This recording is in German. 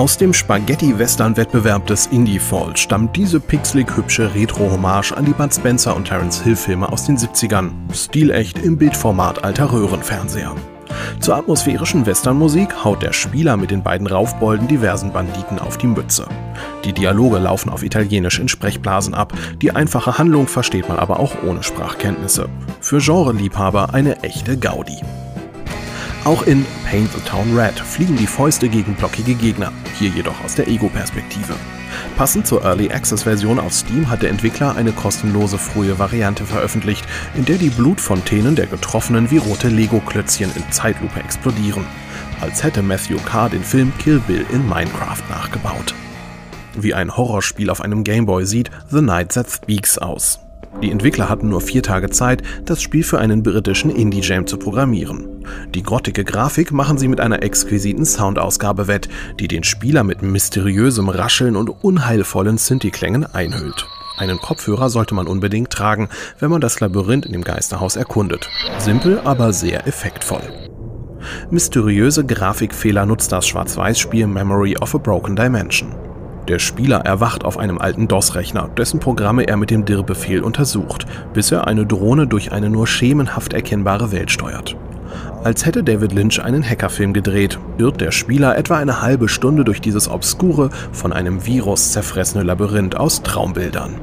Aus dem Spaghetti-Western-Wettbewerb des Indie Fall stammt diese pixelig hübsche Retro-Hommage an die Bud Spencer und Terence Hill-Filme aus den 70ern. Stilecht im Bildformat alter Röhrenfernseher. Zur atmosphärischen Westernmusik haut der Spieler mit den beiden Raufbolden diversen Banditen auf die Mütze. Die Dialoge laufen auf Italienisch in Sprechblasen ab, die einfache Handlung versteht man aber auch ohne Sprachkenntnisse. Für Genre-Liebhaber eine echte Gaudi. Auch in Paint the Town Red fliegen die Fäuste gegen blockige Gegner, hier jedoch aus der Ego-Perspektive. Passend zur Early Access Version auf Steam hat der Entwickler eine kostenlose frühe Variante veröffentlicht, in der die Blutfontänen der Getroffenen wie rote Lego-Klötzchen in Zeitlupe explodieren. Als hätte Matthew Carr den Film Kill Bill in Minecraft nachgebaut. Wie ein Horrorspiel auf einem Gameboy sieht The Night That Speaks aus. Die Entwickler hatten nur vier Tage Zeit, das Spiel für einen britischen Indie-Jam zu programmieren. Die grottige Grafik machen sie mit einer exquisiten Soundausgabe wett, die den Spieler mit mysteriösem Rascheln und unheilvollen Synthi-Klängen einhüllt. Einen Kopfhörer sollte man unbedingt tragen, wenn man das Labyrinth in dem Geisterhaus erkundet. Simpel, aber sehr effektvoll. Mysteriöse Grafikfehler nutzt das Schwarz-Weiß-Spiel Memory of a Broken Dimension. Der Spieler erwacht auf einem alten DOS-Rechner, dessen Programme er mit dem DIR-Befehl untersucht, bis er eine Drohne durch eine nur schemenhaft erkennbare Welt steuert. Als hätte David Lynch einen Hackerfilm gedreht, irrt der Spieler etwa eine halbe Stunde durch dieses obskure, von einem Virus zerfressene Labyrinth aus Traumbildern.